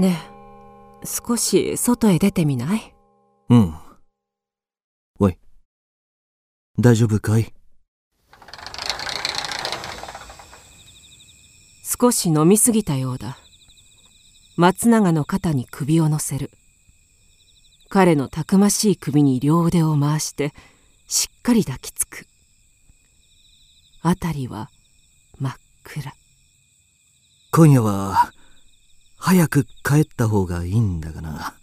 ねえ少し外へ出てみない？うん。おい。大丈夫かい？少し飲みすぎたようだ。松永の肩に首を乗せる。彼のたくましい首に両腕を回してしっかり抱きつく。辺りは真っ暗。今夜は、早く帰った方がいいんだがな。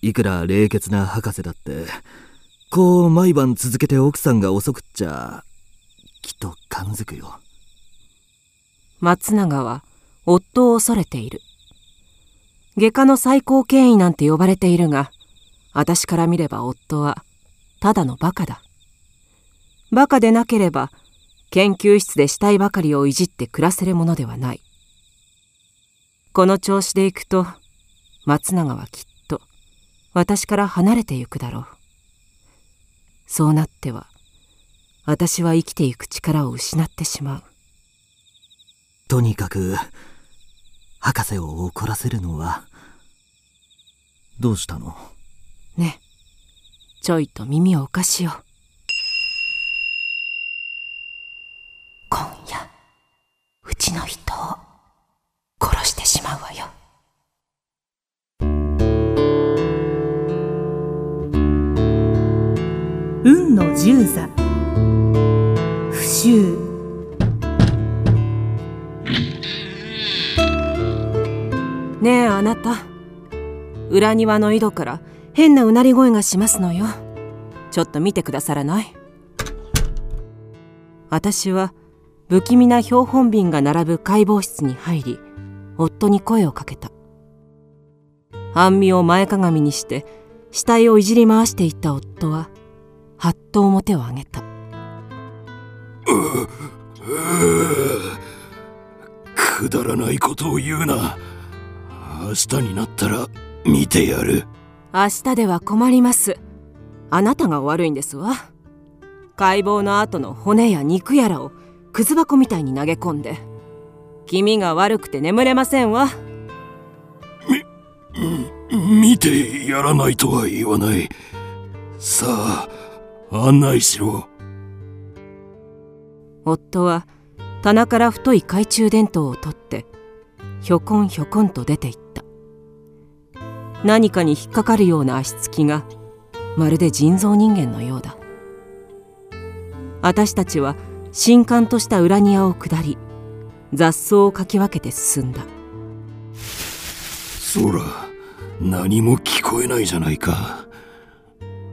いくら冷血な博士だって、こう毎晩続けて奥さんが遅くっちゃ、きっと感づくよ。松永は夫を恐れている外科の最高権威なんて呼ばれているが私から見れば夫はただのバカだバカでなければ研究室で死体ばかりをいじって暮らせるものではないこの調子でいくと松永はきっと私から離れてゆくだろう。そうなっては私は生きていく力を失ってしまう。とにかく、博士を怒らせるのは、どうしたの？ねちょいと耳をお貸しよ今夜うちの人をまうわよ運の十座不習ねえあなた。裏庭の井戸から変なうなり声がしますのよ。ちょっと見てくださらない？私は不気味な標本瓶が並ぶ解剖室に入り夫に声をかけた。半身を前かがみにして死体をいじり回していった夫ははっと表を上げた。くだらないことを言うな。明日になったら見てやる。明日では困ります。あなたが悪いんですわ。解剖の後の骨や肉やらをくず箱みたいに投げ込んで気味が悪くて眠れませんわ。見てやらないとは言わない。さあ案内しろ。夫は棚から太い懐中電灯を取ってひょこんひょこんと出て行った。何かに引っかかるような足つきがまるで人造人間のようだ。私たちは新刊とした裏庭を下り雑草をかき分けて進んだ。そら何も聞こえないじゃないか。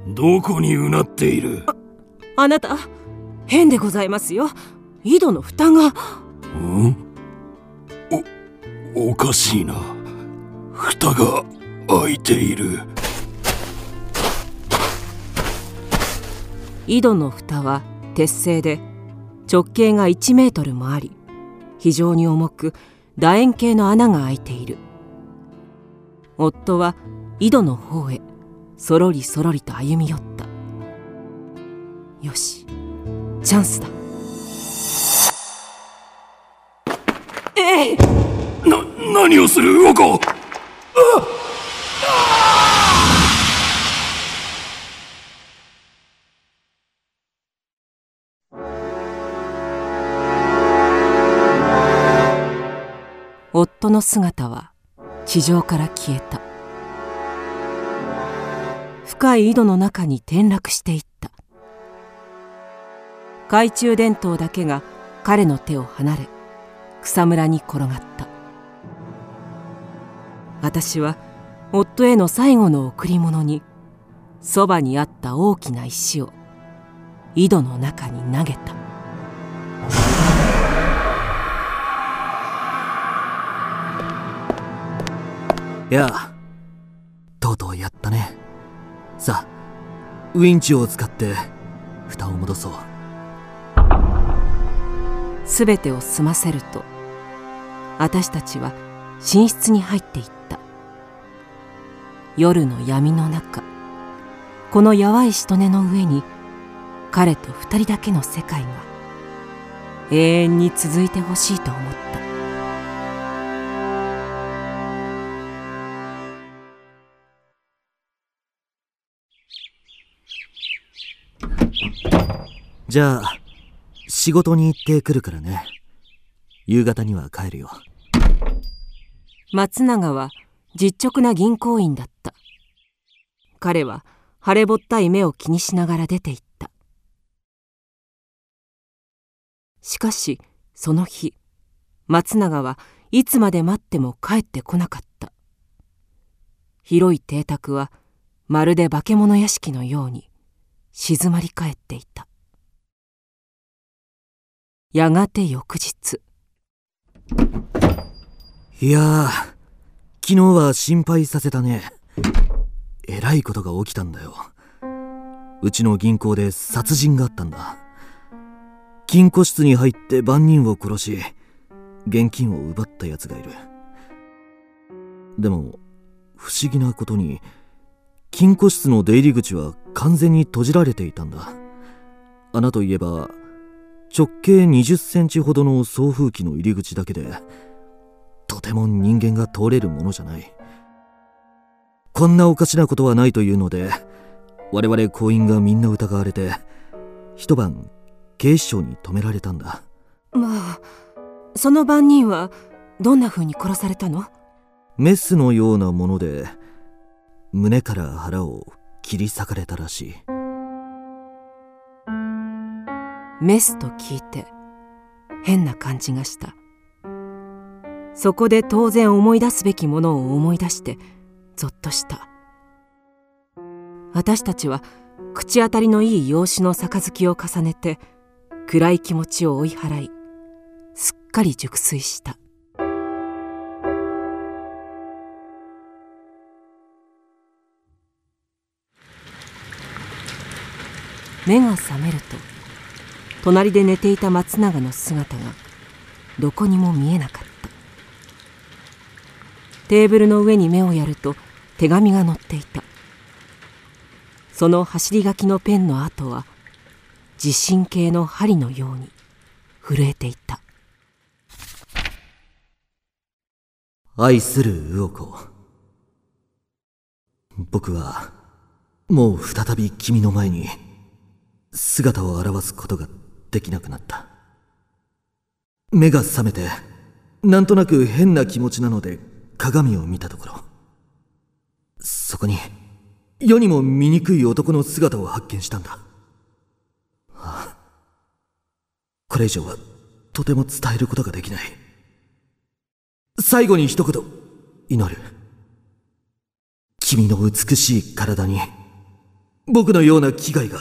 どこにうなっている？あなた変でございますよ。井戸の蓋が。ん？おおかしいな。蓋が開いている。井戸の蓋は鉄製で直径が1メートルもあり非常に重く楕円形の穴が開いている。夫は井戸の方へそろりそろりと歩み寄った。よしチャンスだ。えいな何をする？魚子夫の姿は地上から消えた。深い井戸の中に転落していった。懐中電灯だけが彼の手を離れ草むらに転がった。私は夫への最後の贈り物にそばにあった大きな石を井戸の中に投げた。いや、とうとうやったね。さあ、ウィンチを使って、蓋を戻そう。すべてを済ませると私たちは寝室に入っていった夜の闇の中このやわいしとねの上に彼と二人だけの世界が永遠に続いてほしいと思ったじゃあ仕事に行ってくるからね。夕方には帰るよ。松永は実直な銀行員だった。彼は腫れぼったい目を気にしながら出て行った。しかしその日松永はいつまで待っても帰ってこなかった。広い邸宅はまるで化け物屋敷のように静まり返っていた。やがて翌日。いやー昨日は心配させたね。えらいことが起きたんだよ。うちの銀行で殺人があったんだ。金庫室に入って万人を殺し現金を奪ったやつがいる。でも不思議なことに金庫室の出入り口は完全に閉じられていたんだ。穴といえば直径20センチほどの送風機の入り口だけでとても人間が通れるものじゃない。こんなおかしなことはないというので我々行員がみんな疑われて一晩警視庁に止められたんだ。まあその番人はどんな風に殺されたの？メスのようなもので胸から腹を切り裂かれたらしいメスと聞いて変な感じがした。そこで当然思い出すべきものを思い出してぞっとした。私たちは口当たりのいい養子の杯を重ねて暗い気持ちを追い払いすっかり熟睡した。目が覚めると隣で寝ていた松永の姿がどこにも見えなかった。テーブルの上に目をやると手紙が載っていた。その走り書きのペンの跡は地震計の針のように震えていた。愛する魚子。僕はもう再び君の前に姿を現すことができなくなった。目が覚めてなんとなく変な気持ちなので鏡を見たところ。そこに世にも醜い男の姿を発見したんだ、ああ、これ以上はとても伝えることができない。最後に一言祈る。君の美しい体に僕のような危害が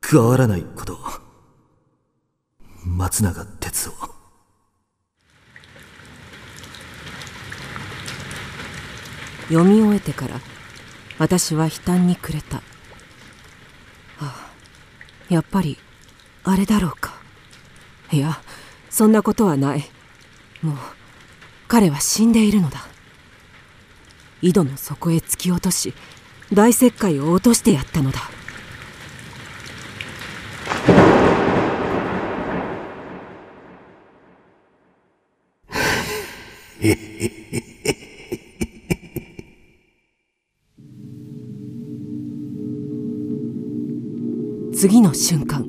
加わらないことを。松永哲夫。読み終えてから私は悲嘆に暮れた。ああやっぱりあれだろうか。いやそんなことはない。もう彼は死んでいるのだ。井戸の底へ突き落とし大石灰を落としてやったのだ。次の瞬間。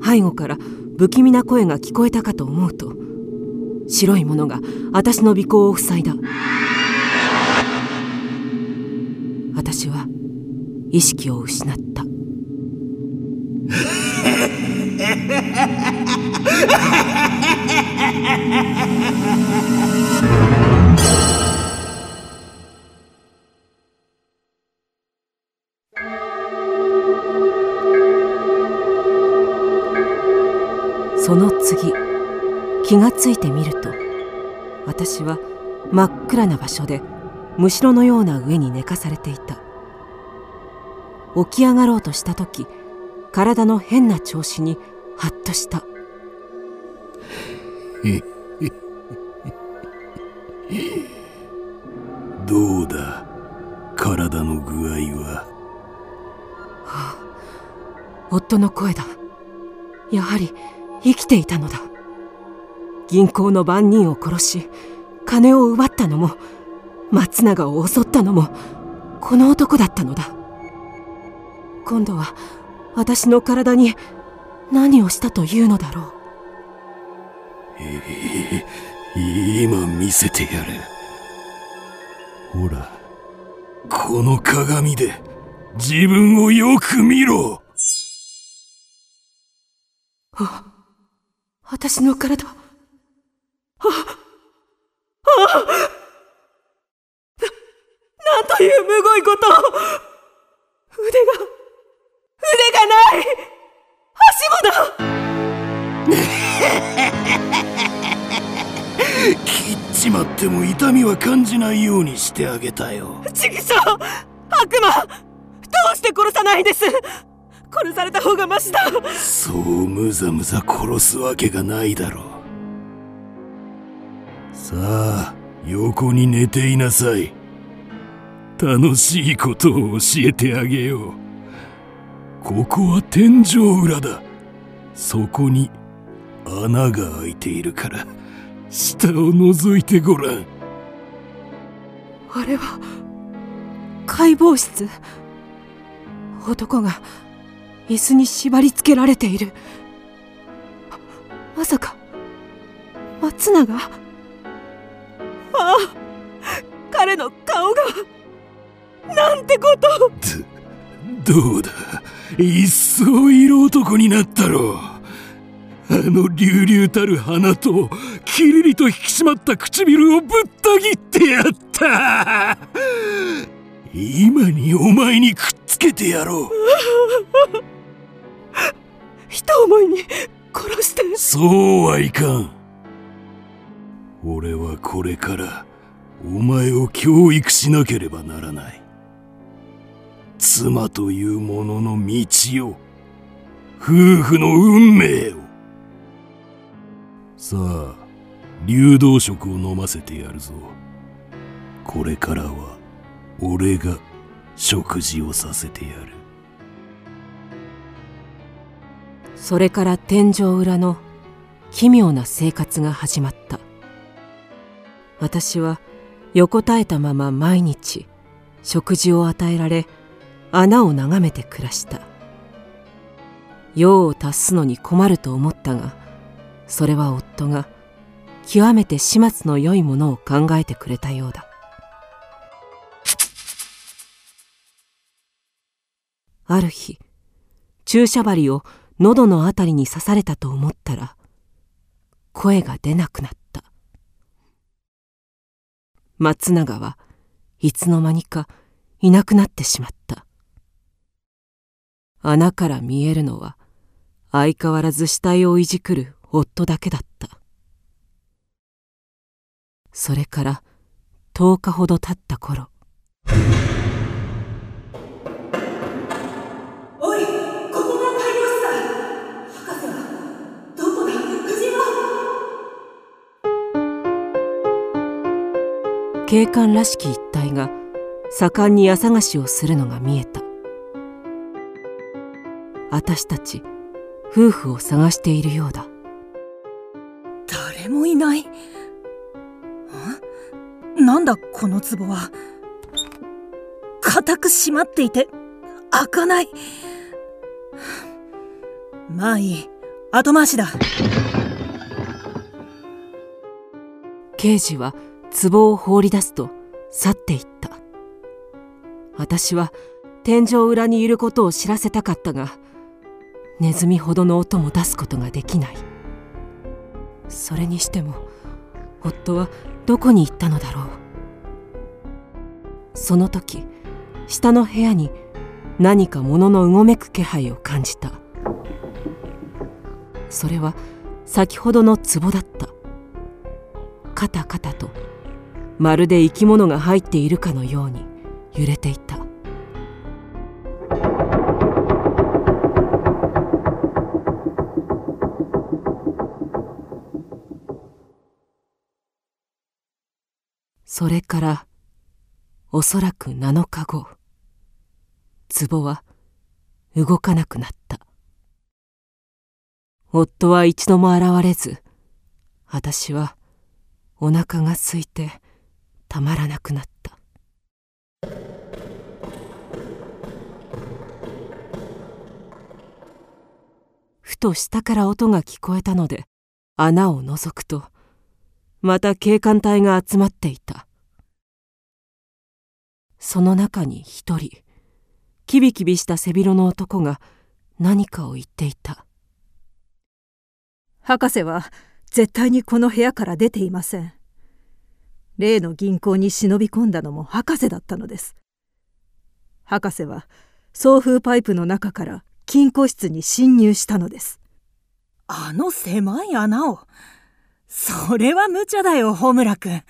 背後から不気味な声が聞こえたかと思うと白いものが私の尾行を塞いだ。私は意識を失った。その次気がついてみると私は真っ暗な場所でむしろのような上に寝かされていた。起き上がろうとした時体の変な調子にハッとした。どうだ？体の具合は？夫の声だ。やはり生きていたのだ。銀行の番人を殺し金を奪ったのも松永を襲ったのもこの男だったのだ。今度は私の体に何をしたというのだろう。ええ今見せてやるほらこの鏡で自分をよく見ろ。あ私の体ああ。あななんというむごいこと腕が腕がない。足もだ。切っちまっても痛みは感じないようにしてあげたよ。ちくしょう悪魔。どうして殺さないんです？殺された方がマシだ。そうむざむざ殺すわけがないだろう。さあ横に寝ていなさい。楽しいことを教えてあげよう。ここは天井裏だ。そこに穴が開いているから下を覗いてごらん。あれは解剖室。男が椅子に縛り付けられている。まさか松永？ああ彼の顔がなんてことどうだ？一層色男になったろ。うあの隆々たる鼻とキリリと引き締まった唇をぶった切ってやった。今にお前にくっつけてやろう。思いに殺して。そうはいかん。俺はこれからお前を教育しなければならない。妻というものの道を夫婦の運命を。さあ流動食を飲ませてやるぞ。これからは俺が食事をさせてやる。それから天井裏の奇妙な生活が始まった。私は横たえたまま毎日食事を与えられ穴を眺めて暮らした。用を足すのに困ると思ったがそれは夫が極めて始末の良いものを考えてくれたようだ。ある日注射針を喉のあたりに刺されたと思ったら声が出なくなった。松永はいつの間にかいなくなってしまった。穴から見えるのは相変わらず死体をいじくる夫だけだった。それから10日ほど経った頃。警官らしき一体が盛んに朝探しをするのが見えた。私たち夫婦を探しているようだ。誰もいない。ん？なんだこの壺は。固く閉まっていて開かない。まあいい。後回しだ。刑事は壺を放り出すと去っていった。私は天井裏にいることを知らせたかったがネズミほどの音も出すことができない。それにしても夫はどこに行ったのだろう。その時下の部屋に何か物のうごめく気配を感じた。それは先ほどの壺だった。カタカタとまるで生き物が入っているかのように揺れていた。それからおそらく7日後壺は動かなくなった。夫は一度も現れず私はお腹が空いてたまらなくなった。ふと下から音が聞こえたので穴を覗くとまた警官隊が集まっていた。その中に一人キビキビした背広の男が何かを言っていた。博士は絶対にこの部屋から出ていません。例の銀行に忍び込んだのも博士だったのです。博士は送風パイプの中から金庫室に侵入したのです。あの狭い穴を。それは無茶だよホムラ君。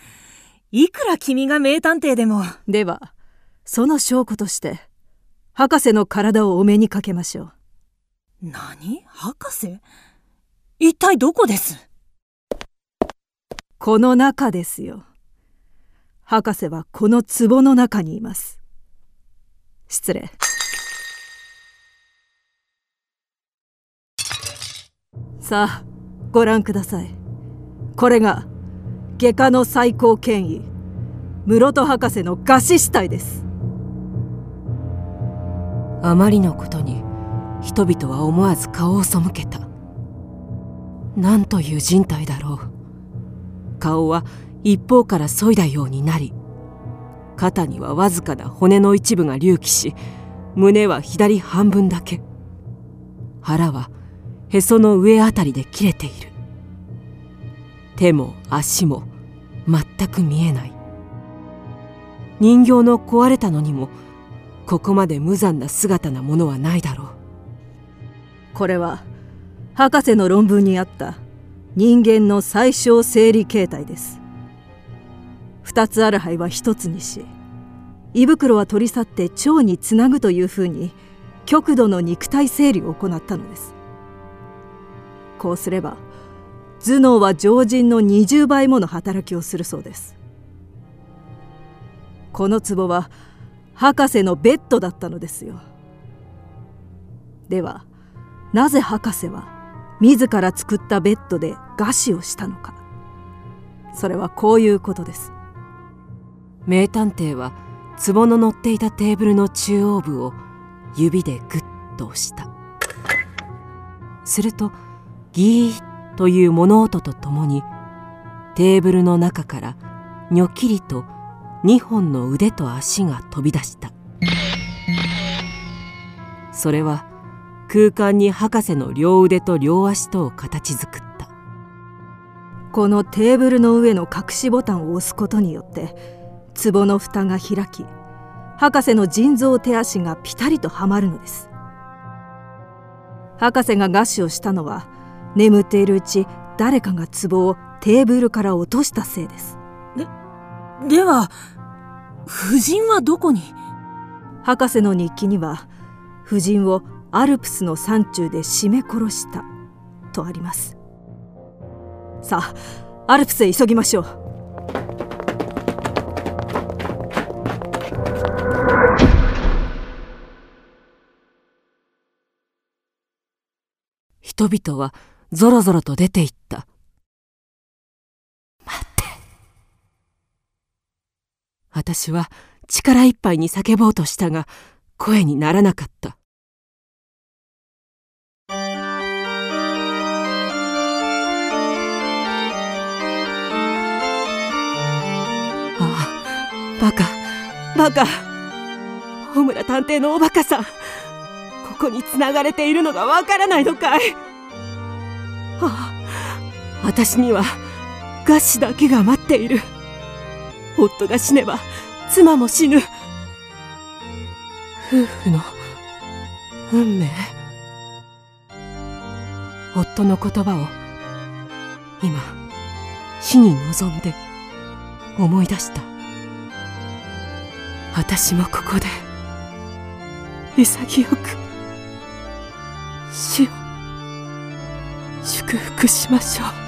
いくら君が名探偵でも。ではその証拠として博士の体をお目にかけましょう。何？博士？一体どこです？この中ですよ博士はこの壺の中にいます。失礼。さあご覧ください。これが外科の最高権威室戸博士の餓死死体です。あまりのことに人々は思わず顔を背けた。何という人体だろう。顔は一方から削いだようになり肩にはわずかな骨の一部が隆起し胸は左半分だけ。腹はへその上あたりで切れている。手も足も全く見えない。人形の壊れたのにもここまで無残な姿なものはないだろう。これは博士の論文にあった人間の最小生理形態です。2つある肺は1つにし胃袋は取り去って腸につなぐというふうに極度の肉体整理を行ったのです。こうすれば頭脳は常人の20倍もの働きをするそうです。この壺は博士のベッドだったのですよ。ではなぜ博士は自ら作ったベッドで餓死をしたのか。それはこういうことです。名探偵は壺の乗っていたテーブルの中央部を指でグッと押した。するとギーという物音とともにテーブルの中からにょきりと2本の腕と足が飛び出した。それは空間に博士の両腕と両足とを形作った。このテーブルの上の隠しボタンを押すことによって壺の蓋が開き博士の腎臓手足がピタリとはまるのです。博士が餓死をしたのは眠っているうち誰かが壺をテーブルから落としたせいです。ででは夫人はどこに？博士の日記には夫人をアルプスの山中で絞め殺したとあります。さあアルプスへ急ぎましょう人々はぞろぞろと出て行った。待って。私は力いっぱいに叫ぼうとしたが声にならなかった。ああバカ。バカ。穂村探偵のおバカさん。ここに繋がれているのがわからないのかい。ああ私には餓死だけが待っている。夫が死ねば妻も死ぬ。夫婦の運命。夫の言葉を今死に臨んで思い出した。私もここで潔く死を祝福しましょう。